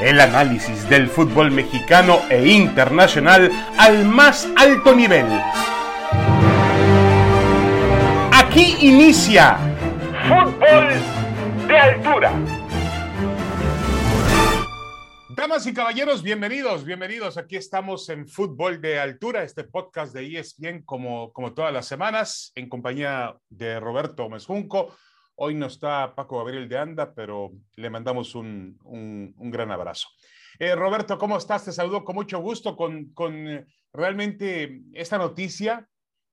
El análisis del fútbol mexicano e internacional al más alto nivel. Aquí inicia Fútbol de Altura. Damas y caballeros, bienvenidos, bienvenidos. Aquí estamos en Fútbol de Altura, este podcast de ESPN como, como todas las semanas, en compañía de Roberto Mezjunco. Hoy no está Paco Gabriel de Anda, pero le mandamos un, un, gran abrazo. Eh, Roberto, ¿cómo estás? Te saludo con mucho gusto con, con realmente esta noticia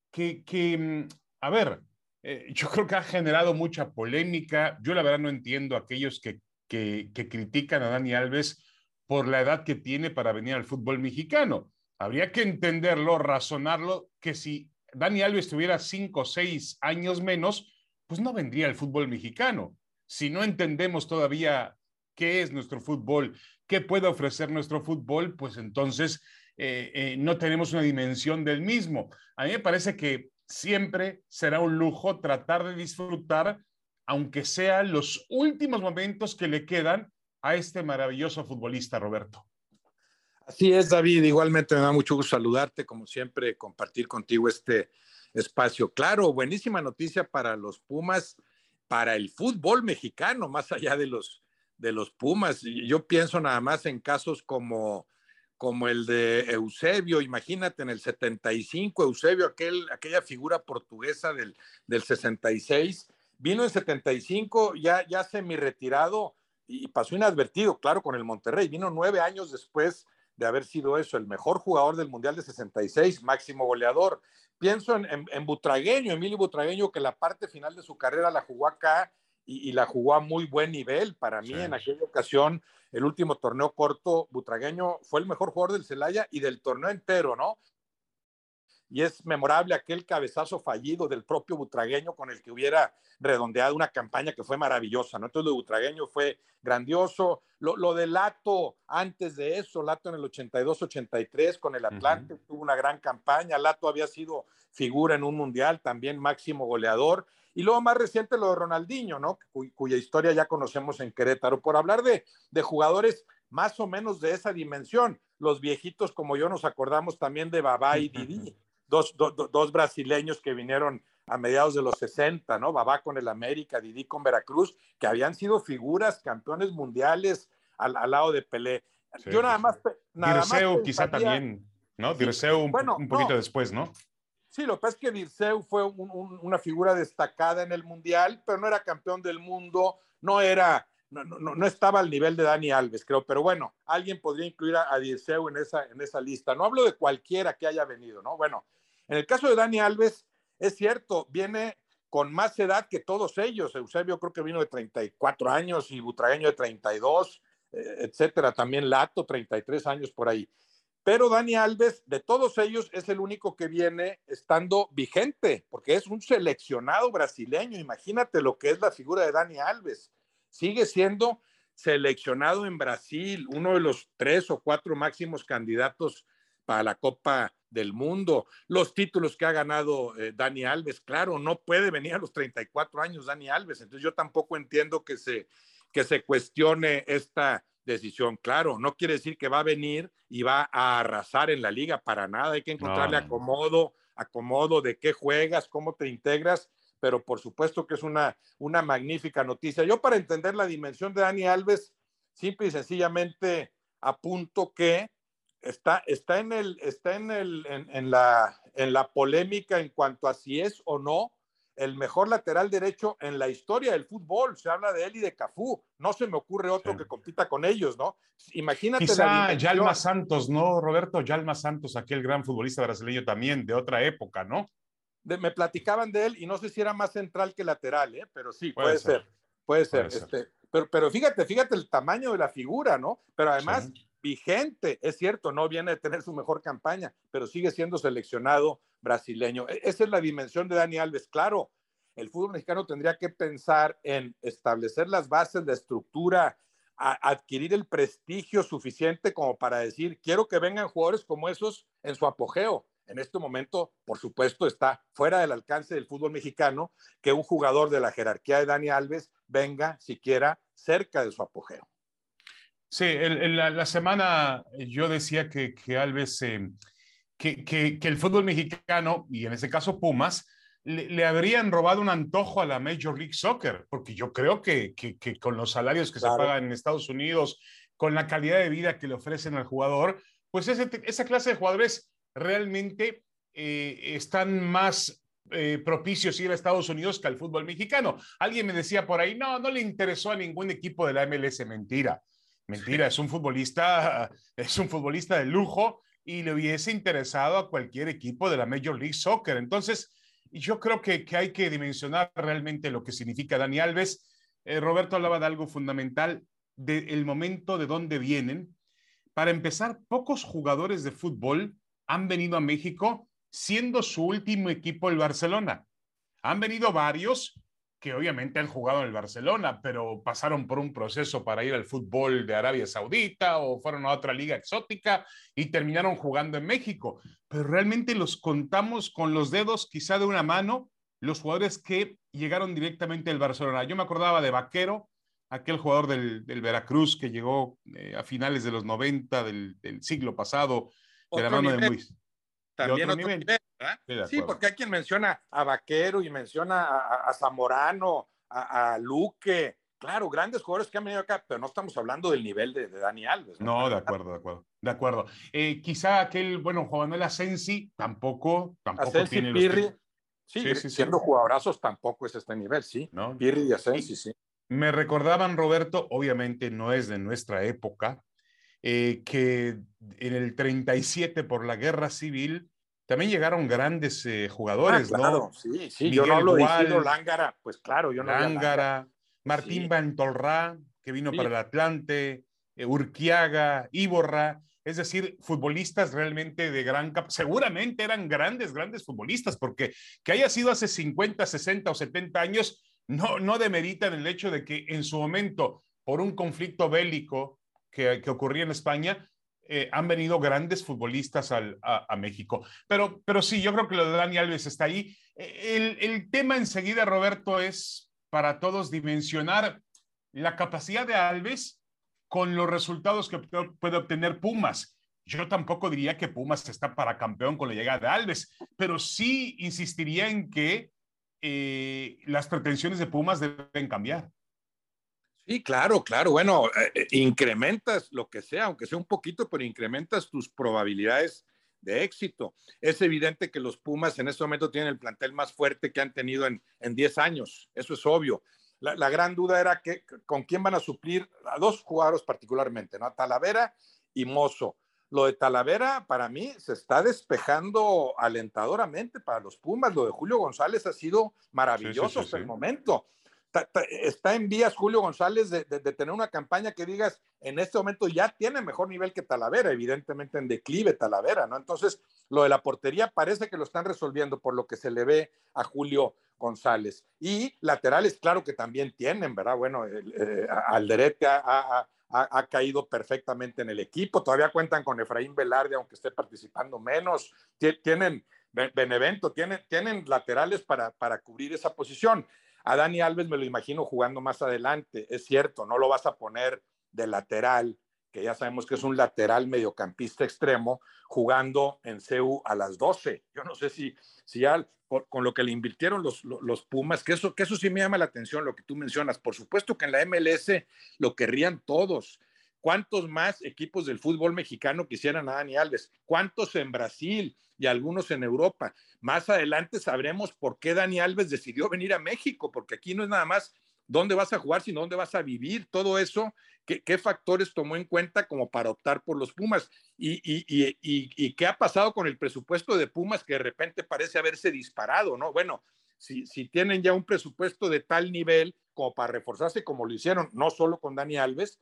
que, que mm, a ver, eh, yo creo que ha generado mucha polémica. Yo la verdad no entiendo a aquellos que, que, que critican a Dani Alves por la edad que tiene para venir al fútbol mexicano. Habría que entenderlo, razonarlo, que si Dani Alves tuviera cinco o seis años menos, pues no vendría el fútbol mexicano. Si no entendemos todavía qué es nuestro fútbol, qué puede ofrecer nuestro fútbol, pues entonces eh, eh, no tenemos una dimensión del mismo. A mí me parece que siempre será un lujo tratar de disfrutar, aunque sean los últimos momentos que le quedan a este maravilloso futbolista, Roberto. Así es, David. Igualmente me da mucho gusto saludarte, como siempre, compartir contigo este, espacio. Claro, buenísima noticia para los Pumas, para el fútbol mexicano, más allá de los, de los Pumas. Yo pienso nada más en casos como, como el de Eusebio, imagínate en el 75, Eusebio, aquel, aquella figura portuguesa del, del 66, vino en 75, ya, ya semi retirado y pasó inadvertido, claro, con el Monterrey, vino nueve años después de haber sido eso, el mejor jugador del Mundial de 66, máximo goleador. Pienso en, Butragueño, Emilio Butragueño, que la parte final de su carrera la jugó acá y, la jugó a muy buen nivel. Para mí, en aquella ocasión, el último torneo corto, Butragueño fue el mejor jugador del Celaya y del torneo entero, ¿no? Y es memorable aquel cabezazo fallido del propio Butragueño con el que hubiera redondeado una campaña que fue maravillosa, ¿no? Entonces lo de Butragueño fue grandioso. Lo, lo de Lato, antes de eso, Lato en el 82-83 con el Atlante, tuvo una gran campaña. Lato había sido figura en un mundial, también máximo goleador. Y luego más reciente lo de Ronaldinho, ¿no? cuya historia ya conocemos en Querétaro. Por hablar de, de jugadores más o menos de esa dimensión, los viejitos como yo nos acordamos también de Babá y Didi dos, brasileños que vinieron a mediados de los 60, ¿no? Babá con el América, Didi con Veracruz, que habían sido figuras, campeones mundiales al, lado de Pelé. Yo nada más. Nada Dirceu quizá también, ¿no? Dirceu un, un poquito después, ¿no? Sí, lo que pasa es que Dirceu fue una figura destacada en el Mundial, pero no era campeón del mundo, no era, no, estaba al nivel de Dani Alves, creo, pero bueno, alguien podría incluir a, a en esa, en esa lista. No hablo de cualquiera que haya venido, ¿no? Bueno, en el caso de Dani Alves, es cierto, viene con más edad que todos ellos. Eusebio creo que vino de 34 años y Butragueño de 32, eh, etcétera. También Lato, 33 años por ahí. Pero Dani Alves, de todos ellos, es el único que viene estando vigente, porque es un seleccionado brasileño. Imagínate lo que es la figura de Dani Alves. Sigue siendo seleccionado en Brasil, uno de los tres o cuatro máximos candidatos para la Copa del Mundo, los títulos que ha ganado eh, Dani Alves, claro, no puede venir a los 34 años Dani Alves, entonces yo tampoco entiendo que se, que se cuestione esta decisión, claro, no quiere decir que va a venir y va a arrasar en la liga, para nada, hay que encontrarle acomodo, acomodo de qué juegas, cómo te integras, pero por supuesto que es una, una magnífica noticia. Yo para entender la dimensión de Dani Alves, simple y sencillamente apunto que está, está, en, el, está en, el, en, la, en la polémica en cuanto a si es o no el mejor lateral derecho en la historia del fútbol. Se habla de él y de Cafú. No se me ocurre otro que compita con ellos, ¿no? Imagínate. Quizá Yalma Santos, ¿no, Roberto? Yalma Santos, aquel gran futbolista brasileño también de otra época, ¿no? Me platicaban de él y no sé si era más central que lateral, ¿eh? pero sí, puede, ser. puede ser. Este, pero, pero fíjate, fíjate el tamaño de la figura, ¿no? Pero además vigente. Es cierto, no viene a tener su mejor campaña, pero sigue siendo seleccionado brasileño. E-, esa es la dimensión de Dani Alves. Claro, el fútbol mexicano tendría que pensar en establecer las bases, de estructura, adquirir el prestigio suficiente como para decir, quiero que vengan jugadores como esos en su apogeo. En este momento, por supuesto, está fuera del alcance del fútbol mexicano que un jugador de la jerarquía de Dani Alves venga siquiera cerca de su apogeo. Sí, en, la, semana yo decía que, que Alves, eh, que, que, el fútbol mexicano, y en ese caso Pumas, le, habrían robado un antojo a la Major League Soccer, porque yo creo que, con los salarios que se pagan en Estados Unidos, con la calidad de vida que le ofrecen al jugador, pues esa clase de jugadores realmente eh, están más eh, propicios ir a Estados Unidos que al fútbol mexicano. Alguien me decía por ahí, no, no le interesó a ningún equipo de la MLS. Mentira, mentira, es un futbolista, es un futbolista de lujo y le hubiese interesado a cualquier equipo de la Major League Soccer. Entonces, yo creo que, que hay que dimensionar realmente lo que significa Dani Alves. Eh, Roberto hablaba de algo fundamental, del momento de dónde vienen. Para empezar, pocos jugadores de fútbol han venido a México siendo su último equipo el Barcelona. Han venido varios que obviamente han jugado en el Barcelona, pero pasaron por un proceso para ir al fútbol de Arabia Saudita o fueron a otra liga exótica y terminaron jugando en México. Pero realmente los contamos con los dedos, quizá de una mano, los jugadores que llegaron directamente del Barcelona. Yo me acordaba de Vaquero, aquel jugador del, Veracruz que llegó eh, a finales de los 90 del, siglo pasado, de la mano de Luis. También otro nivel. Sí, porque hay quien menciona a Vaquero y menciona a, Zamorano, a, Luque. Claro, grandes jugadores que han venido acá, pero no estamos hablando del nivel de, Dani Alves. No, de acuerdo, de acuerdo. De acuerdo. Eh, quizá aquel, bueno, Juan Manuel Asensi tampoco, tampoco Asensi, tiene Pirri, sí, siendo jugadorazos tampoco es este nivel, sí. ¿No? Pirri y Asensi, sí. Me recordaban, Roberto, obviamente no es de nuestra época, eh, que en el 37 por la guerra civil también llegaron grandes eh, jugadores, ah, claro, Sí, sí, yo no hablo de Lángara, pues claro, yo no Lángara, Martín Bantolrá, que vino para el Atlante, eh, Urquiaga, Iborra, es decir, futbolistas realmente de gran seguramente eran grandes, grandes futbolistas, porque que haya sido hace 50, 60 o 70 años, no, no demeritan el hecho de que en su momento, por un conflicto bélico que, que ocurría en España, eh, han venido grandes futbolistas a, México. Pero, pero sí, yo creo que lo de Dani Alves está ahí. El, el tema enseguida, Roberto, es para todos dimensionar la capacidad de Alves con los resultados que puede obtener Pumas. Yo tampoco diría que Pumas está para campeón con la llegada de Alves, pero sí insistiría en que eh, las pretensiones de Pumas deben cambiar. Sí, claro, claro. Bueno, eh, eh, incrementas lo que sea, aunque sea un poquito, pero incrementas tus probabilidades de éxito. Es evidente que los Pumas en este momento tienen el plantel más fuerte que han tenido en, en 10 años. Eso es obvio. La, gran duda era que, con quién van a suplir a dos jugadores particularmente, ¿no? A Talavera y Mozo. Lo de Talavera, para mí, se está despejando alentadoramente para los Pumas. Lo de Julio González ha sido maravilloso hasta el momento está en vías Julio González de, tener una campaña que digas, en este momento ya tiene mejor nivel que Talavera, evidentemente en declive Talavera, ¿no? Entonces, lo de la portería parece que lo están resolviendo por lo que se le ve a Julio González. Y laterales, claro que también tienen, ¿verdad? Bueno, eh, Alderete ha, ha, caído perfectamente en el equipo, todavía cuentan con Efraín Velarde, aunque esté participando menos, tienen... Benevento, tienen, tienen laterales para, para cubrir esa posición. A Dani Alves me lo imagino jugando más adelante, es cierto, no lo vas a poner de lateral, que ya sabemos que es un lateral mediocampista extremo, jugando en CEU a las 12. Yo no sé si, si ya con lo que le invirtieron los, los, Pumas, que eso, que eso sí me llama la atención, lo que tú mencionas. Por supuesto que en la MLS lo querrían todos. ¿Cuántos más equipos del fútbol mexicano quisieran a Dani Alves? ¿Cuántos en Brasil? y algunos en Europa. Más adelante sabremos por qué Dani Alves decidió venir a México, porque aquí no es nada más dónde vas a jugar, sino dónde vas a vivir, todo eso, qué, factores tomó en cuenta como para optar por los Pumas y, qué ha pasado con el presupuesto de Pumas que de repente parece haberse disparado, ¿no? Bueno, si, si tienen ya un presupuesto de tal nivel como para reforzarse como lo hicieron, no solo con Dani Alves,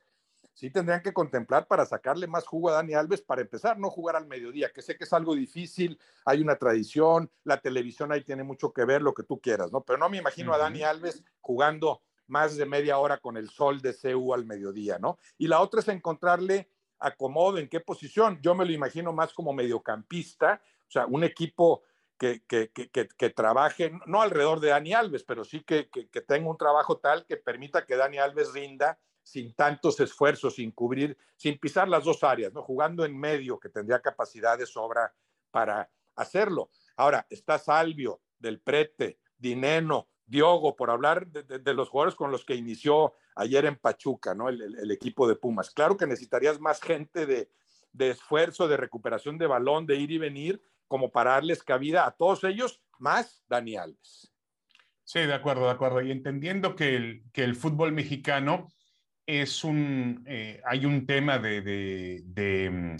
sí tendrían que contemplar para sacarle más jugo a Dani Alves para empezar, no jugar al mediodía, que sé que es algo difícil, hay una tradición, la televisión ahí tiene mucho que ver, lo que tú quieras, ¿no? Pero no me imagino a Dani Alves jugando más de media hora con el sol de CU al mediodía, ¿no? Y la otra es encontrarle acomodo, en qué posición. Yo me lo imagino más como mediocampista, o sea, un equipo que, que, que, que, trabaje, no alrededor de Dani Alves, pero sí que, tenga un trabajo tal que permita que Dani Alves rinda sin tantos esfuerzos, sin cubrir, sin pisar las dos áreas, ¿no? Jugando en medio, que tendría capacidad de sobra para hacerlo. Ahora, está Salvio, Del Prete, Dineno, Diogo, por hablar de, los jugadores con los que inició ayer en Pachuca, ¿no? El, equipo de Pumas. Claro que necesitarías más gente de, de esfuerzo, de recuperación de balón, de ir y venir, como para darles cabida a todos ellos, más Dani Alves. Sí, de acuerdo, de acuerdo. Y entendiendo que el, que el fútbol mexicano es un, eh, hay un tema de, de, mm,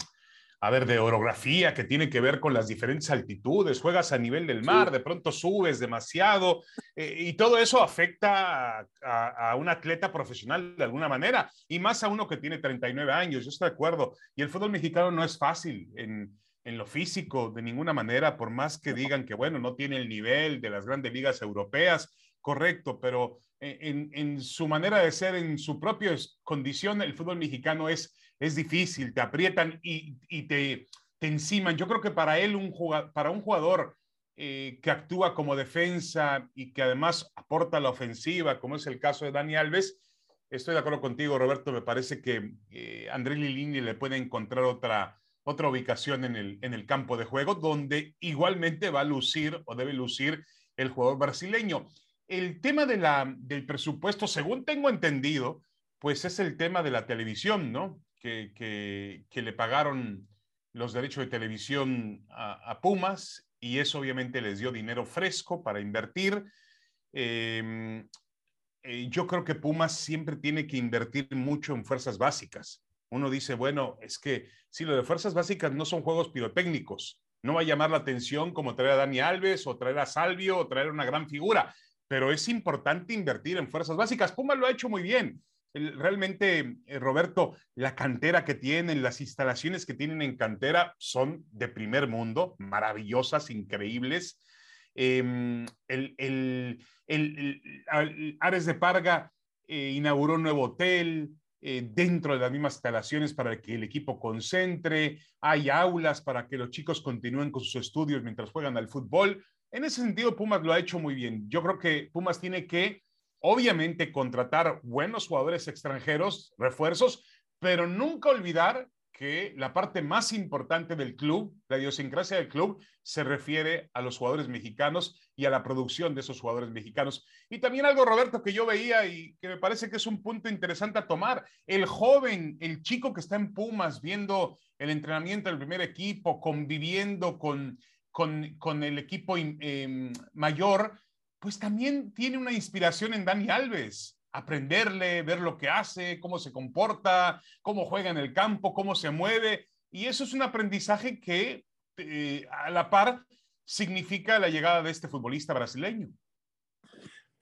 a ver, de orografía que tiene que ver con las diferentes altitudes, juegas a nivel del mar, de pronto subes demasiado eh, y todo eso afecta a, a, un atleta profesional de alguna manera y más a uno que tiene 39 años, yo estoy de acuerdo. Y el fútbol mexicano no es fácil en, en lo físico de ninguna manera, por más que digan que, bueno, no tiene el nivel de las grandes ligas europeas, correcto, pero en, en su manera de ser, en su propia condición, el fútbol mexicano es, es difícil, te aprietan y, y te, te enciman. Yo creo que para él, un jugador, para un jugador eh, que actúa como defensa y que además aporta la ofensiva, como es el caso de Dani Alves, estoy de acuerdo contigo, Roberto, me parece que eh, André Lilini le puede encontrar otra otra ubicación en el, en el campo de juego, donde igualmente va a lucir o debe lucir el jugador brasileño. El tema de la, del presupuesto, según tengo entendido, pues es el tema de la televisión, ¿no? Que, que, le pagaron los derechos de televisión a, Pumas y eso obviamente les dio dinero fresco para invertir. Em, eh, yo creo que Pumas siempre tiene que invertir mucho en fuerzas básicas uno dice, bueno, es que si lo de fuerzas básicas no son juegos pirotécnicos, no va a llamar la atención como traer a Dani Alves o traer a Salvio o traer una gran figura, pero es importante invertir en fuerzas básicas. Puma lo ha hecho muy bien. Realmente, eh, Roberto, la cantera que tienen, las instalaciones que tienen en cantera son de primer mundo, maravillosas, increíbles. El, el, el, Ares de Parga eh, inauguró un nuevo hotel, eh, dentro de las mismas instalaciones para que el equipo concentre, hay aulas para que los chicos continúen con sus estudios mientras juegan al fútbol. En ese sentido, Pumas lo ha hecho muy bien. Yo creo que Pumas tiene que, obviamente, contratar buenos jugadores extranjeros, refuerzos, pero nunca olvidar que la parte más importante del club, la idiosincrasia del club, se refiere a los jugadores mexicanos y a la producción de esos jugadores mexicanos. Y también algo, Roberto, que yo veía y que me parece que es un punto interesante a tomar. El joven, el chico que está en Pumas viendo el entrenamiento del primer equipo, conviviendo con, con, el equipo em, mayor, pues también tiene una inspiración en Dani Alves aprenderle, ver lo que hace, cómo se comporta, cómo juega en el campo, cómo se mueve. Y eso es un aprendizaje que eh, a la par significa la llegada de este futbolista brasileño.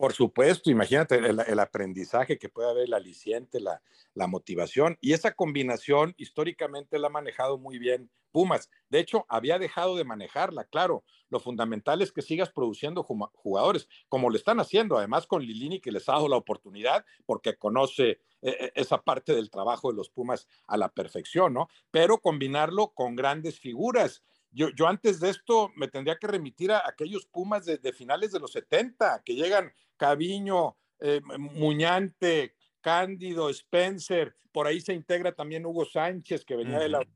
Por supuesto, imagínate el, aprendizaje que puede haber, el aliciente, la, la, motivación. Y esa combinación históricamente la ha manejado muy bien Pumas. De hecho, había dejado de manejarla, claro. Lo fundamental es que sigas produciendo jugadores, como lo están haciendo, además con Lilini, que les ha dado la oportunidad, porque conoce eh, eh, esa parte del trabajo de los Pumas a la perfección, ¿no? Pero combinarlo con grandes figuras. Yo, yo, antes de esto me tendría que remitir a aquellos Pumas de, finales de los 70, que llegan Caviño, eh, Muñante, Cándido, Spencer, por ahí se integra también Hugo Sánchez, que venía de la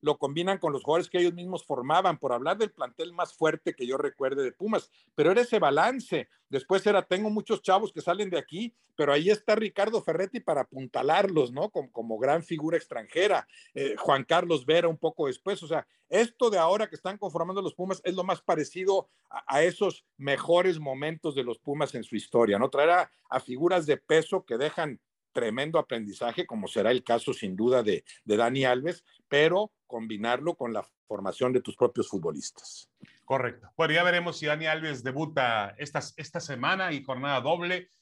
lo combinan con los jugadores que ellos mismos formaban, por hablar del plantel más fuerte que yo recuerde de Pumas, pero era ese balance. Después era, tengo muchos chavos que salen de aquí, pero ahí está Ricardo Ferretti para apuntalarlos, ¿no? Como, como gran figura extranjera. Eh, Juan Carlos Vera un poco después. O sea, esto de ahora que están conformando los Pumas es lo más parecido a, esos mejores momentos de los Pumas en su historia, ¿no? Traer a figuras de peso que dejan tremendo aprendizaje, como será el caso sin duda de, de Dani Alves, pero combinarlo con la formación de tus propios futbolistas. Correcto. Bueno, ya veremos si Dani Alves debuta esta, esta semana y jornada doble.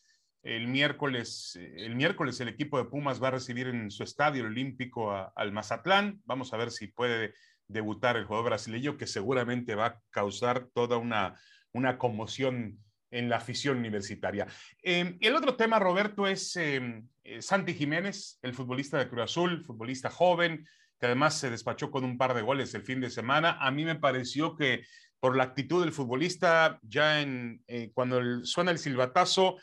El miércoles, el miércoles el equipo de Pumas va a recibir en su estadio olímpico al Mazatlán. Vamos a ver si puede debutar el jugador brasileño, que seguramente va a causar toda una, una conmoción en la afición universitaria. Eh, el otro tema, Roberto, es eh, eh, Santi Jiménez, el futbolista de Cruz Azul, futbolista joven, que además se despachó con un par de goles el fin de semana. A mí me pareció que por la actitud del futbolista, ya en, cuando suena el silbatazo,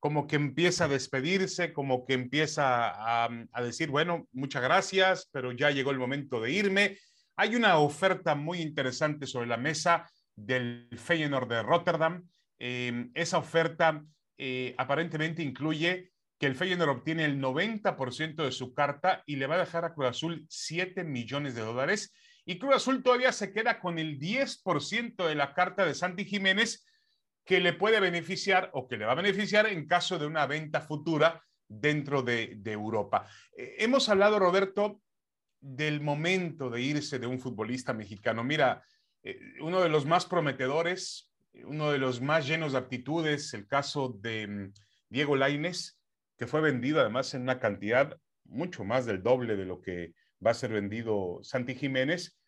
como que empieza a despedirse, como que empieza a, a, decir, bueno, muchas gracias, pero ya llegó el momento de irme. Hay una oferta muy interesante sobre la mesa del Feyenoord de Rotterdam. Eh, esa oferta eh, aparentemente incluye que el Feyenoord obtiene el 90% de su carta y le va a dejar a Cruz Azul 7 millones de dólares. Y Cruz Azul todavía se queda con el 10% de la carta de Santi Jiménez, que le puede beneficiar o que le va a beneficiar en caso de una venta futura dentro de, Europa. Eh, hemos hablado, Roberto, del momento de irse de un futbolista mexicano. Mira, eh, uno de los más prometedores, uno de los más llenos de aptitudes, el caso de mm, Diego Laines, que fue vendido además en una cantidad mucho más del doble de lo que va a ser vendido Santi Jiménez.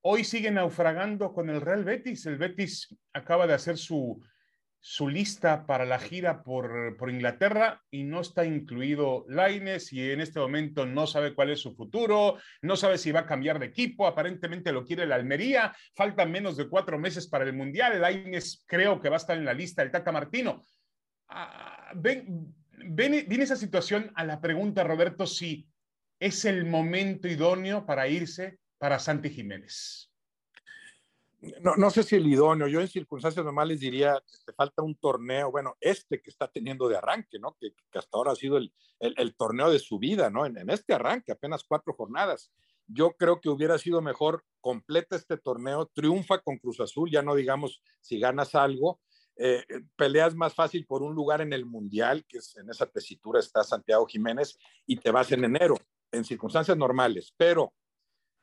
Hoy sigue naufragando con el Real Betis. El Betis acaba de hacer su, su lista para la gira por, por, Inglaterra y no está incluido Laines y en este momento no sabe cuál es su futuro, no sabe si va a cambiar de equipo, aparentemente lo quiere la Almería, faltan menos de cuatro meses para el Mundial, Laines creo que va a estar en la lista del Tata Martino. Ah, ven, viene esa situación a la pregunta, Roberto, si es el momento idóneo para irse para Santi Jiménez no, no, sé si el idóneo, yo en circunstancias normales diría, te falta un torneo, bueno, este que está teniendo de arranque, ¿no? Que, que hasta ahora ha sido el, el, torneo de su vida, ¿no? En, en, este arranque, apenas cuatro jornadas. Yo creo que hubiera sido mejor completa este torneo, triunfa con Cruz Azul, ya no digamos si ganas algo, eh, peleas más fácil por un lugar en el Mundial, que en esa tesitura está Santiago Jiménez, y te vas en enero, en circunstancias normales, pero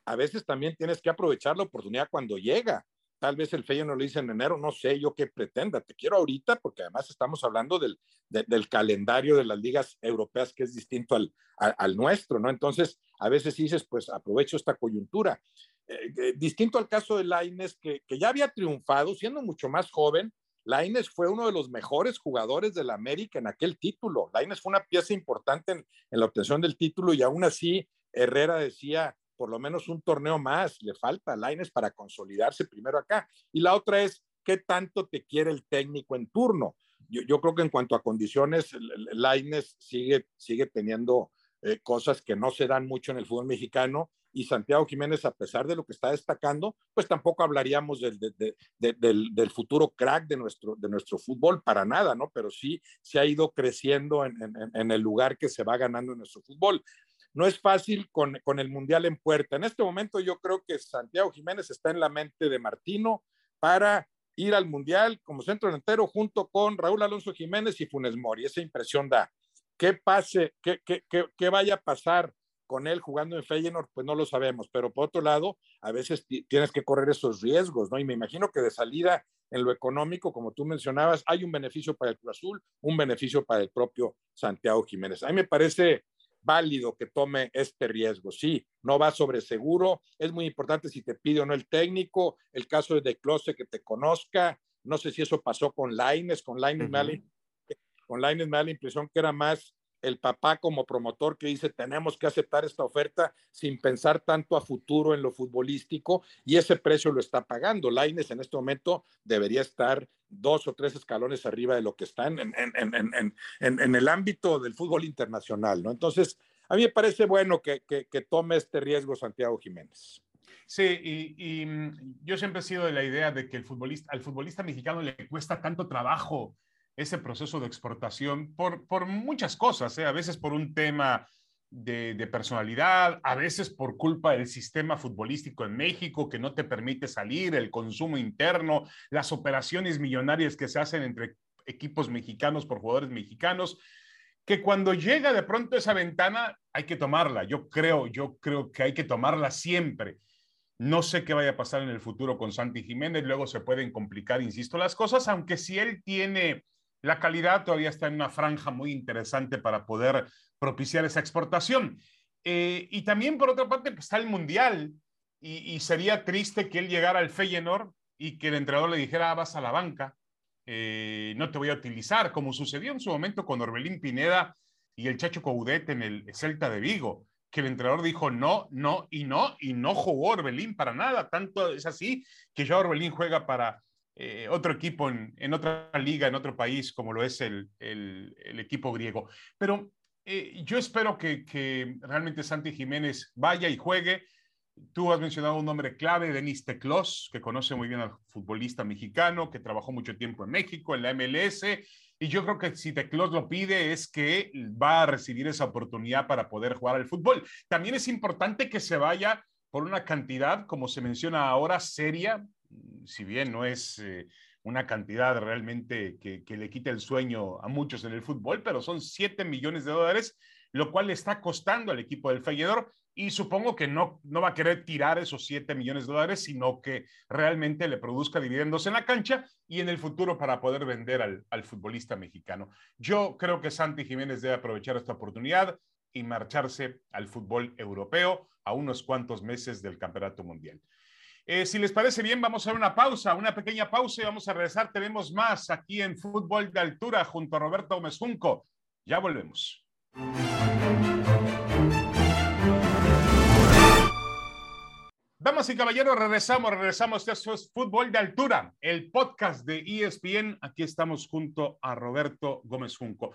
a veces también tienes que aprovechar la oportunidad cuando llega. Tal vez el Feyenoord lo dice en enero, no sé yo qué pretenda. Te quiero ahorita porque además estamos hablando del, de, del calendario de las ligas europeas que es distinto al, al, al, nuestro, ¿no? Entonces, a veces dices, pues aprovecho esta coyuntura. Eh, eh, distinto al caso de Laines, que, que ya había triunfado, siendo mucho más joven, Laines fue uno de los mejores jugadores de la América en aquel título. Laines fue una pieza importante en, en, la obtención del título y aún así Herrera decía, por lo menos un torneo más, le falta a Laines para consolidarse primero acá. Y la otra es, ¿qué tanto te quiere el técnico en turno? Yo, yo creo que en cuanto a condiciones, Laines sigue, sigue teniendo eh, cosas que no se dan mucho en el fútbol mexicano y Santiago Jiménez, a pesar de lo que está destacando, pues tampoco hablaríamos del, de, de, del, del, futuro crack de nuestro, de nuestro fútbol, para nada, ¿no? Pero sí se ha ido creciendo en, en, en el lugar que se va ganando en nuestro fútbol no es fácil con, con, el Mundial en puerta. En este momento yo creo que Santiago Jiménez está en la mente de Martino para ir al Mundial como centro delantero junto con Raúl Alonso Jiménez y Funes Mori. Esa impresión da. ¿Qué pase, qué, qué, qué, qué vaya a pasar con él jugando en Feyenoord? Pues no lo sabemos, pero por otro lado, a veces tienes que correr esos riesgos, ¿no? Y me imagino que de salida en lo económico, como tú mencionabas, hay un beneficio para el Cruz Azul, un beneficio para el propio Santiago Jiménez. A mí me parece válido que tome este riesgo. Sí, no va sobre seguro. Es muy importante si te pide o no el técnico. El caso de Close que te conozca. No sé si eso pasó con Laines. Con Laines, uh -huh. me da la impresión que era más el papá como promotor que dice tenemos que aceptar esta oferta sin pensar tanto a futuro en lo futbolístico y ese precio lo está pagando. Laines en este momento debería estar dos o tres escalones arriba de lo que está en, el ámbito del fútbol internacional, ¿no? Entonces, a mí me parece bueno que, tome este riesgo Santiago Jiménez. Sí, y, y, yo siempre he sido de la idea de que el futbolista, al futbolista mexicano le cuesta tanto trabajo ese proceso de exportación por, por muchas cosas, ¿eh? a veces por un tema de, de, personalidad, a veces por culpa del sistema futbolístico en México que no te permite salir, el consumo interno, las operaciones millonarias que se hacen entre equipos mexicanos por jugadores mexicanos, que cuando llega de pronto esa ventana hay que tomarla. Yo creo, yo creo que hay que tomarla siempre. No sé qué vaya a pasar en el futuro con Santi Jiménez, luego se pueden complicar, insisto, las cosas, aunque si él tiene la calidad todavía está en una franja muy interesante para poder propiciar esa exportación. Eh, y también, por otra parte, pues, está el Mundial y, sería triste que él llegara al Feyenoord y que el entrenador le dijera, ah, vas a la banca, eh, no te voy a utilizar, como sucedió en su momento con Orbelín Pineda y el Chacho Coudet en el Celta de Vigo, que el entrenador dijo no, no y no, y no jugó Orbelín para nada. Tanto es así que ya Orbelín juega para eh, otro equipo en, otra liga, en otro país, como lo es el, equipo griego. Pero eh, yo espero que, realmente Santi Jiménez vaya y juegue. Tú has mencionado un nombre clave, Denis Teclos, que conoce muy bien al futbolista mexicano, que trabajó mucho tiempo en México, en la MLS, y yo creo que si Teclos lo pide es que va a recibir esa oportunidad para poder jugar al fútbol. También es importante que se vaya por una cantidad, como se menciona ahora, seria, si bien no es eh, una cantidad realmente que, le quite el sueño a muchos en el fútbol, pero son 7 millones de dólares, lo cual le está costando al equipo del Feyenoord y supongo que no, no va a querer tirar esos 7 millones de dólares, sino que realmente le produzca dividendos en la cancha y en el futuro para poder vender al, al futbolista mexicano. Yo creo que Santi Jiménez debe aprovechar esta oportunidad y marcharse al fútbol europeo a unos cuantos meses del Campeonato Mundial. Eh, si les parece bien, vamos a una pausa, una pequeña pausa y vamos a regresar. Tenemos más aquí en Fútbol de Altura junto a Roberto Gómez Junco. Ya volvemos. Damas y caballeros, regresamos, regresamos. Esto es Fútbol de Altura, el podcast de ESPN. Aquí estamos junto a Roberto Gómez Junco.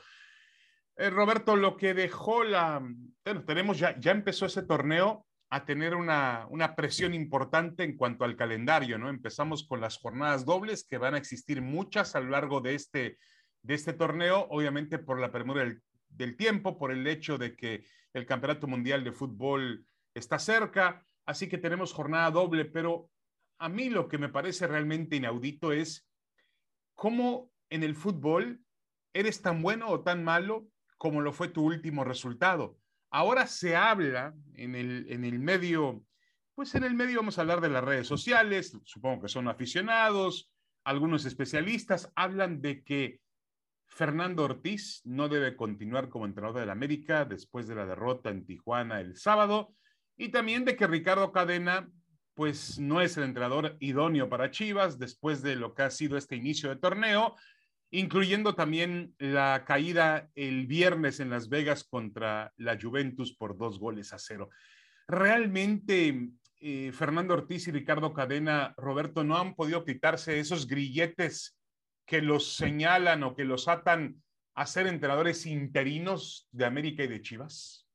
Eh, Roberto, lo que dejó la... Bueno, tenemos ya, ya empezó ese torneo a tener una, presión importante en cuanto al calendario, ¿no? Empezamos con las jornadas dobles, que van a existir muchas a lo largo de este, de este torneo, obviamente por la premura del tiempo, por el hecho de que el Campeonato Mundial de Fútbol está cerca, así que tenemos jornada doble, pero a mí lo que me parece realmente inaudito es cómo en el fútbol eres tan bueno o tan malo como lo fue tu último resultado. Ahora se habla en el, en el medio, pues en el medio vamos a hablar de las redes sociales, supongo que son aficionados, algunos especialistas hablan de que Fernando Ortiz no debe continuar como entrenador del América después de la derrota en Tijuana el sábado y también de que Ricardo Cadena pues no es el entrenador idóneo para Chivas después de lo que ha sido este inicio de torneo incluyendo también la caída el viernes en Las Vegas contra la Juventus por dos goles a cero. Realmente, eh, Fernando Ortiz y Ricardo Cadena, Roberto, no han podido quitarse esos grilletes que los señalan o que los atan a ser entrenadores interinos de América y de Chivas.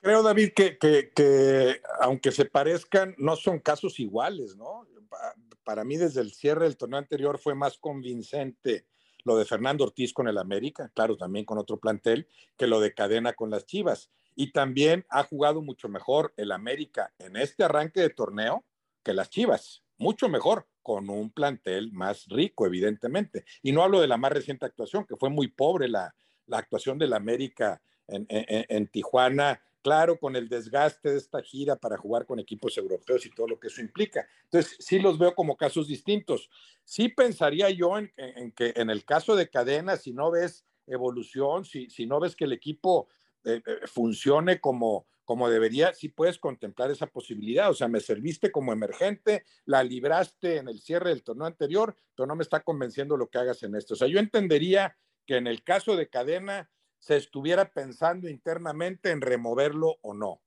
Creo, David, que, que aunque se parezcan, no son casos iguales, ¿no? para mí desde el cierre del torneo anterior fue más convincente lo de Fernando Ortiz con el América, claro, también con otro plantel, que lo de Cadena con las Chivas. Y también ha jugado mucho mejor el América en este arranque de torneo que las Chivas, mucho mejor, con un plantel más rico, evidentemente. Y no hablo de la más reciente actuación, que fue muy pobre la, actuación del América en Tijuana claro, con el desgaste de esta gira para jugar con equipos europeos y todo lo que eso implica. Entonces, sí los veo como casos distintos. Sí pensaría yo en, que en el caso de Cadena, si no ves evolución, si, si no ves que el equipo eh, eh, funcione como, como debería, sí puedes contemplar esa posibilidad. O sea, me serviste como emergente, la libraste en el cierre del torneo anterior, pero no me está convenciendo lo que hagas en esto. O sea, yo entendería que en el caso de Cadena, se estuviera pensando internamente en removerlo o no.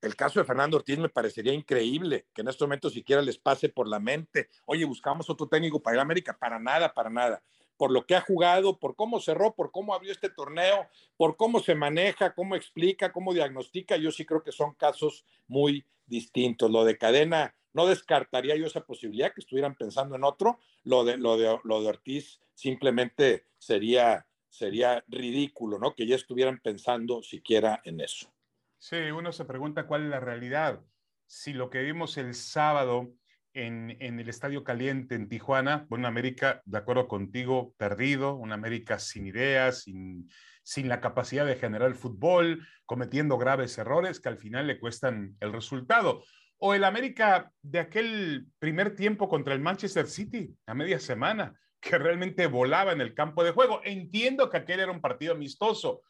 El caso de Fernando Ortiz me parecería increíble que en este momento siquiera les pase por la mente, oye, buscamos otro técnico para ir a América, para nada, para nada. Por lo que ha jugado, por cómo cerró, por cómo abrió este torneo, por cómo se maneja, cómo explica, cómo diagnostica, yo sí creo que son casos muy distintos. Lo de cadena, no descartaría yo esa posibilidad que estuvieran pensando en otro. Lo de, lo de, lo de Ortiz simplemente sería sería ridículo, ¿no? Que ya estuvieran pensando siquiera en eso. Sí, uno se pregunta cuál es la realidad. Si lo que vimos el sábado en, el Estadio Caliente en Tijuana, bueno, América, de acuerdo contigo, perdido, una América sin ideas, sin, sin la capacidad de generar fútbol, cometiendo graves errores que al final le cuestan el resultado. O el América de aquel primer tiempo contra el Manchester City, a media semana, que realmente volaba en el campo de juego. Entiendo que aquel era un partido amistoso,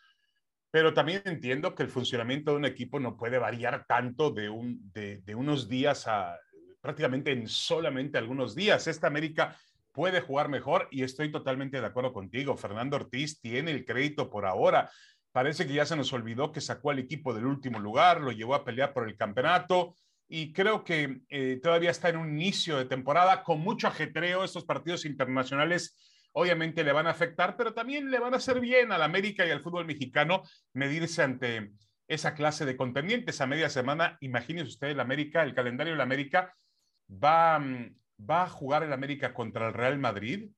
pero también entiendo que el funcionamiento de un equipo no puede variar tanto de, de, unos días a prácticamente en solamente algunos días. Esta América puede jugar mejor y estoy totalmente de acuerdo contigo. Fernando Ortiz tiene el crédito por ahora. Parece que ya se nos olvidó que sacó al equipo del último lugar, lo llevó a pelear por el campeonato y creo que eh, todavía está en un inicio de temporada con mucho ajetreo. Estos partidos internacionales obviamente le van a afectar, pero también le van a hacer bien al América y al fútbol mexicano medirse ante esa clase de contendientes a media semana. Imagínense usted el América, el calendario del América va, mm, va a jugar el América contra el Real Madrid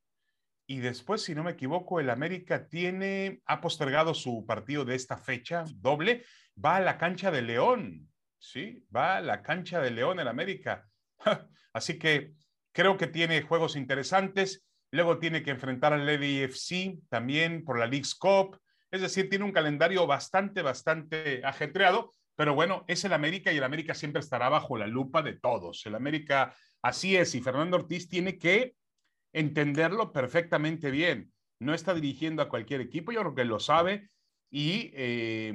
y después, si no me equivoco, el América tiene, ha postergado su partido de esta fecha doble, va a la cancha de León, ¿sí? Va a la cancha de León el América. Así que creo que tiene juegos interesantes. Luego tiene que enfrentar al FC también por la League's Cup. Es decir, tiene un calendario bastante, bastante ajetreado, pero bueno, es el América y el América siempre estará bajo la lupa de todos. El América así es y Fernando Ortiz tiene que entenderlo perfectamente bien. No está dirigiendo a cualquier equipo, yo creo que lo sabe y eh,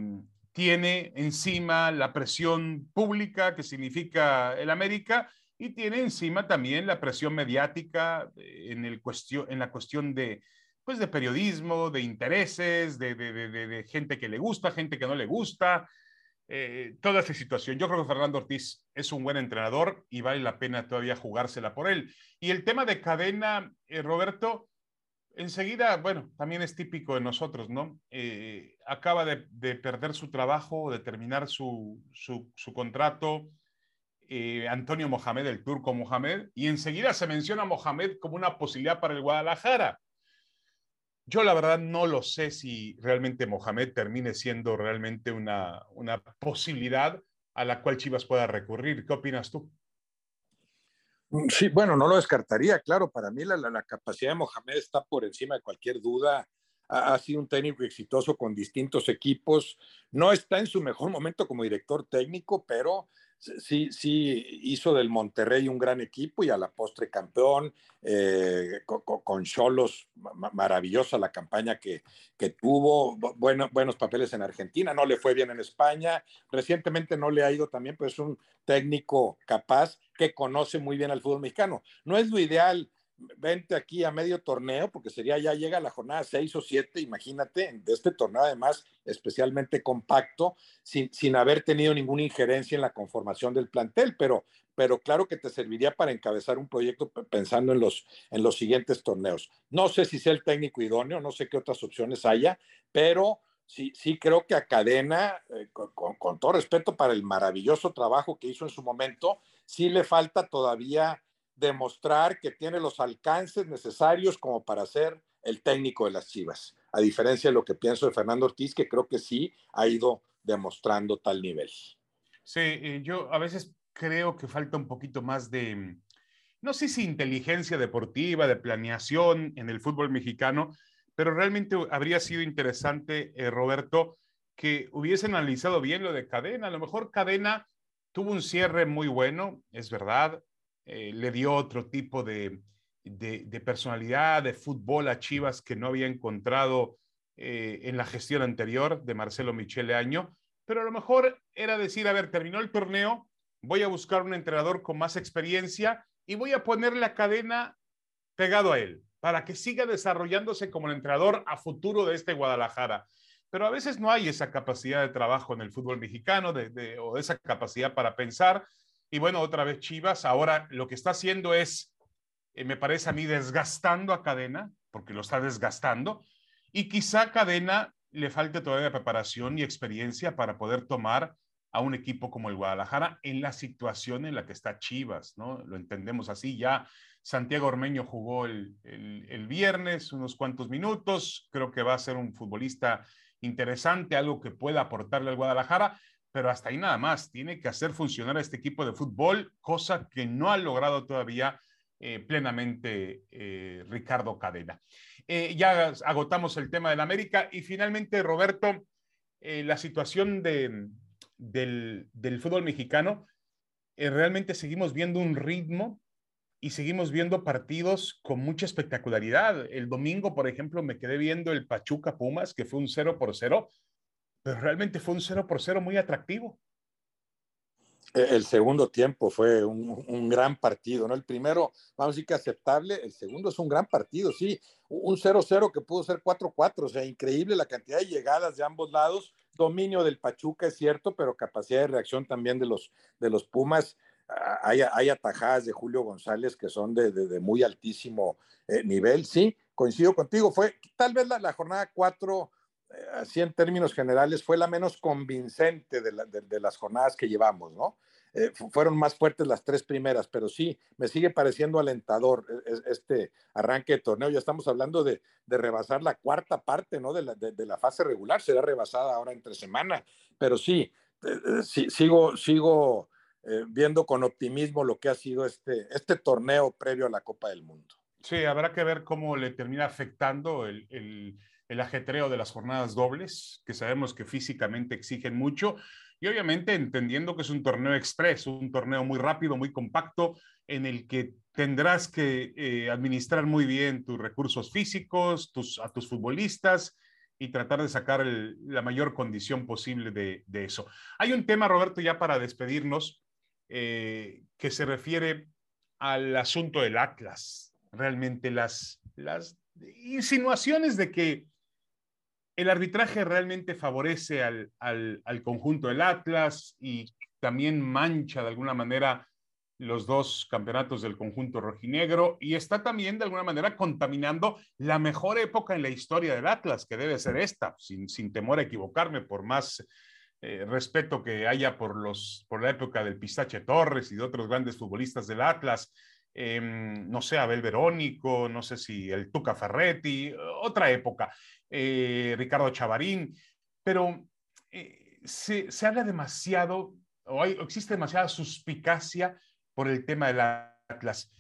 tiene encima la presión pública que significa el América y tiene encima también la presión mediática en, el cuestión, en la cuestión de, pues de periodismo, de intereses, de, de, gente que le gusta, gente que no le gusta, eh, toda esa situación. Yo creo que Fernando Ortiz es un buen entrenador y vale la pena todavía jugársela por él. Y el tema de cadena, eh, Roberto, enseguida, bueno, también es típico de nosotros, ¿no? Eh, acaba de, perder su trabajo, de terminar su, su, contrato. Eh, Antonio Mohamed, el turco Mohamed, y enseguida se menciona a Mohamed como una posibilidad para el Guadalajara. Yo la verdad no lo sé si realmente Mohamed termine siendo realmente una, una posibilidad a la cual Chivas pueda recurrir. ¿Qué opinas tú? Mm, sí, bueno, no lo descartaría, claro, para mí la, la, capacidad de Mohamed está por encima de cualquier duda. Ha, ha, sido un técnico exitoso con distintos equipos. No está en su mejor momento como director técnico, pero sí, sí hizo del Monterrey un gran equipo y a la postre campeón, eh, con Cholos, maravillosa la campaña que, que tuvo, bueno, buenos papeles en Argentina, no le fue bien en España, recientemente no le ha ido también, pero es un técnico capaz que conoce muy bien al fútbol mexicano. No es lo ideal vente aquí a medio torneo, porque sería ya llega la jornada 6 o 7, imagínate, de este torneo además especialmente compacto, sin, sin haber tenido ninguna injerencia en la conformación del plantel, pero, pero claro que te serviría para encabezar un proyecto pensando en los, en los siguientes torneos. No sé si sea el técnico idóneo, no sé qué otras opciones haya, pero sí, sí creo que a Cadena, eh, con, con todo respeto para el maravilloso trabajo que hizo en su momento, sí le falta todavía demostrar que tiene los alcances necesarios como para ser el técnico de las Chivas, a diferencia de lo que pienso de Fernando Ortiz, que creo que sí ha ido demostrando tal nivel. Sí, yo a veces creo que falta un poquito más de, no sé si inteligencia deportiva, de planeación en el fútbol mexicano, pero realmente habría sido interesante, eh, Roberto, que hubiesen analizado bien lo de Cadena. A lo mejor Cadena tuvo un cierre muy bueno, es verdad, eh, le dio otro tipo de, personalidad, de fútbol a Chivas que no había encontrado eh, en la gestión anterior de Marcelo Michele Año, pero a lo mejor era decir, a ver, terminó el torneo, voy a buscar un entrenador con más experiencia y voy a poner la cadena pegado a él para que siga desarrollándose como el entrenador a futuro de este Guadalajara. Pero a veces no hay esa capacidad de trabajo en el fútbol mexicano de, o esa capacidad para pensar y bueno, otra vez Chivas, ahora lo que está haciendo es, eh, me parece a mí, desgastando a Cadena, porque lo está desgastando, y quizá Cadena le falte todavía preparación y experiencia para poder tomar a un equipo como el Guadalajara en la situación en la que está Chivas, ¿no? Lo entendemos así. Ya Santiago Ormeño jugó el, el, el, viernes unos cuantos minutos, creo que va a ser un futbolista interesante, algo que pueda aportarle al Guadalajara, pero hasta ahí nada más. Tiene que hacer funcionar a este equipo de fútbol, cosa que no ha logrado todavía eh, plenamente eh, Ricardo Cadena. Eh, ya agotamos el tema del América y finalmente, Roberto, la situación de, del, del fútbol mexicano, realmente seguimos viendo un ritmo y seguimos viendo partidos con mucha espectacularidad. El domingo, por ejemplo, me quedé viendo el Pachuca Pumas, que fue un 0 por 0 pero realmente fue un 0 por 0 muy atractivo. E, el segundo tiempo fue un, un, gran partido, ¿no? El primero, vamos a decir que aceptable, el segundo es un gran partido, sí, un 0-0 que pudo ser 4-4, o sea, increíble la cantidad de llegadas de ambos lados, dominio del Pachuca es cierto, pero capacidad de reacción también de los, de los Pumas hay, hay, atajadas de Julio González que son de, de, muy altísimo eh, nivel. Sí, coincido contigo. Fue tal vez la, la jornada 4, eh, así en términos generales, fue la menos convincente de, la, de las jornadas que llevamos, ¿no? Eh, fueron más fuertes las tres primeras, pero sí, me sigue pareciendo alentador e, e, este arranque de torneo. Ya estamos hablando de, rebasar la cuarta parte ¿no? de, la, fase regular, será rebasada ahora entre semana, pero sí, sí sigo, sigo eh, viendo con optimismo lo que ha sido este, este torneo previo a la Copa del Mundo. Sí, habrá que ver cómo le termina afectando el, el ajetreo de las jornadas dobles, que sabemos que físicamente exigen mucho y obviamente entendiendo que es un torneo express, un torneo muy rápido, muy compacto, en el que tendrás que eh, administrar muy bien tus recursos físicos, a tus futbolistas y tratar de sacar la mayor condición posible de, eso. Hay un tema, Roberto, ya para despedirnos, eh, que se refiere al asunto del Atlas. Realmente las insinuaciones de que el arbitraje realmente favorece al, al, conjunto del Atlas y también mancha de alguna manera los dos campeonatos del conjunto rojinegro y está también de alguna manera contaminando la mejor época en la historia del Atlas, que debe ser esta, sin, sin temor a equivocarme, por más eh, respeto que haya por, los, por la época del Pistache Torres y de otros grandes futbolistas del Atlas. Eh, no sé, Abel Verónico, no sé si el Tuca Ferretti, otra época eh, Ricardo Chavarín, pero eh, se, se, habla demasiado, o, hay, existe demasiada suspicacia por el tema del Atlas.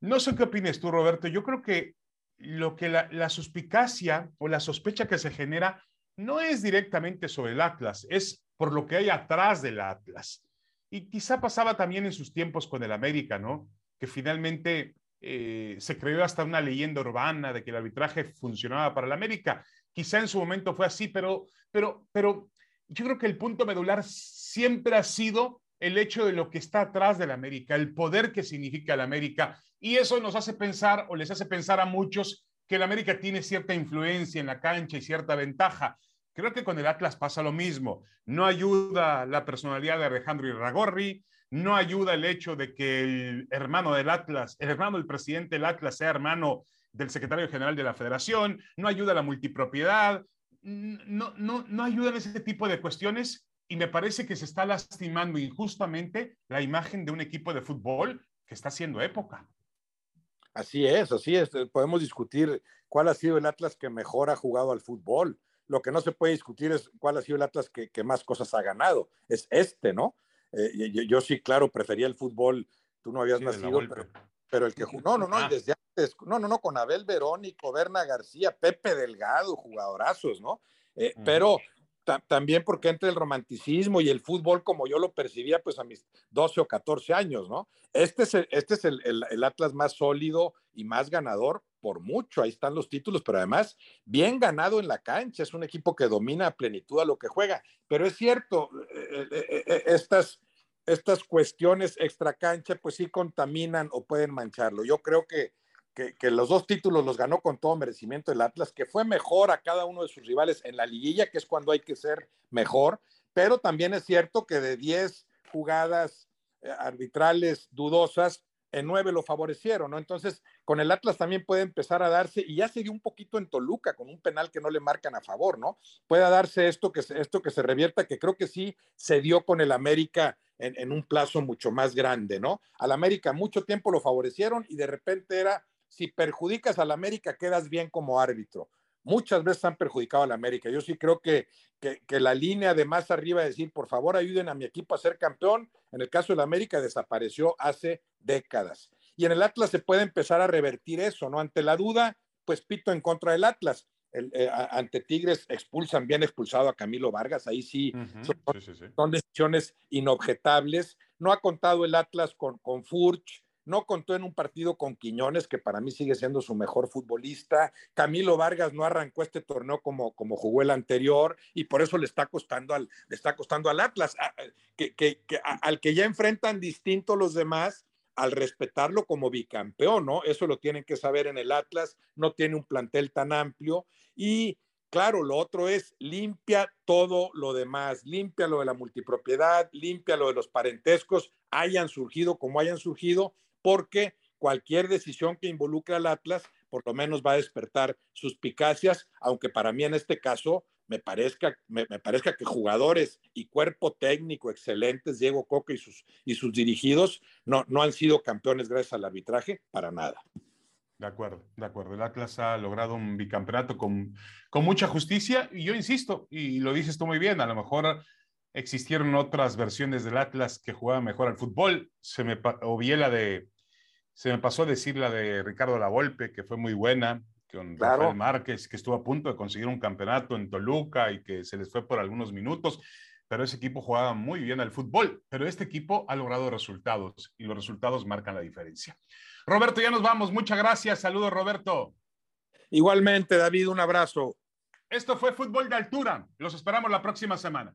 No sé qué opinas tú, Roberto. Yo creo que lo que la, la, suspicacia o la sospecha que se genera no es directamente sobre el Atlas, es por lo que hay atrás del Atlas. Y quizá pasaba también en sus tiempos con el América, ¿no? Que finalmente eh, se creó hasta una leyenda urbana de que el arbitraje funcionaba para el América. Quizá en su momento fue así, pero, pero, pero yo creo que el punto medular siempre ha sido el hecho de lo que está atrás del América, el poder que significa el América. Y eso nos hace pensar o les hace pensar a muchos que el América tiene cierta influencia en la cancha y cierta ventaja. Creo que con el Atlas pasa lo mismo. No ayuda la personalidad de Alejandro Irragorri, no ayuda el hecho de que el hermano del Atlas, el hermano del presidente del Atlas sea hermano del secretario general de la federación, no ayuda la multipropiedad, no, no, no ayuda en ese tipo de cuestiones y me parece que se está lastimando injustamente la imagen de un equipo de fútbol que está haciendo época. Así es, así es. Podemos discutir cuál ha sido el Atlas que mejor ha jugado al fútbol. Lo que no se puede discutir es cuál ha sido el Atlas que más cosas ha ganado. Es este, ¿no? Eh, yo, yo, sí, claro, prefería el fútbol. Tú no habías sí, nacido, pero, pero, el que jugó. No, no, no, ah. desde antes. No, no, no, con Abel Verónico, Berna García, Pepe Delgado, jugadorazos, ¿no? Eh. Pero también porque entre el romanticismo y el fútbol como yo lo percibía pues a mis 12 o 14 años, ¿no? Este es el, este es el, el, el Atlas más sólido y más ganador por mucho, ahí están los títulos, pero además bien ganado en la cancha, es un equipo que domina a plenitud a lo que juega, pero es cierto, eh, estas, estas cuestiones extra cancha pues sí contaminan o pueden mancharlo. Yo creo que que, que, los dos títulos los ganó con todo merecimiento el Atlas, que fue mejor a cada uno de sus rivales en la liguilla, que es cuando hay que ser mejor, pero también es cierto que de 10 jugadas eh, arbitrales dudosas, en nueve lo favorecieron, ¿no? Entonces, con el Atlas también puede empezar a darse, y ya se dio un poquito en Toluca, con un penal que no le marcan a favor, ¿no? Puede darse esto que, esto que se revierta, que creo que sí se dio con el América en, en un plazo mucho más grande, ¿no? Al América mucho tiempo lo favorecieron y de repente era si perjudicas al América, quedas bien como árbitro. Muchas veces han perjudicado al América. Yo sí creo que, que, que, la línea de más arriba de decir, por favor, ayuden a mi equipo a ser campeón, en el caso del América desapareció hace décadas. Y en el Atlas se puede empezar a revertir eso, ¿no? Ante la duda, pues pito en contra del Atlas. El, eh, ante Tigres expulsan, bien expulsado a Camilo Vargas, ahí sí, uh -huh. son, sí, sí, sí, son, decisiones inobjetables. No ha contado el Atlas con, con Furch, no contó en un partido con Quiñones, que para mí sigue siendo su mejor futbolista. Camilo Vargas no arrancó este torneo como, como jugó el anterior y por eso le está costando al, le está costando al Atlas, que, que, al que ya enfrentan distinto los demás al respetarlo como bicampeón, ¿no? Eso lo tienen que saber en el Atlas, no tiene un plantel tan amplio y claro, lo otro es limpia todo lo demás, limpia lo de la multipropiedad, limpia lo de los parentescos, hayan surgido como hayan surgido, porque cualquier decisión que involucre al Atlas por lo menos va a despertar suspicacias, aunque para mí en este caso me parezca, me, parezca que jugadores y cuerpo técnico excelentes, Diego Coca y sus, y sus dirigidos, no, no han sido campeones gracias al arbitraje, para nada. De acuerdo, de acuerdo. El Atlas ha logrado un bicampeonato con, con mucha justicia y yo insisto, y lo dices tú muy bien, a lo mejor existieron otras versiones del Atlas que jugaban mejor al fútbol. Se me obvié la de, se me pasó a decir la de Ricardo Lavolpe, que fue muy buena, con Rafael Márquez, que estuvo a punto de conseguir un campeonato en Toluca y que se les fue por algunos minutos, pero ese equipo jugaba muy bien al fútbol, pero este equipo ha logrado resultados y los resultados marcan la diferencia. Roberto, ya nos vamos. Muchas gracias. Saludos, Roberto. Igualmente, David, un abrazo. Esto fue Fútbol de Altura. Los esperamos la próxima semana.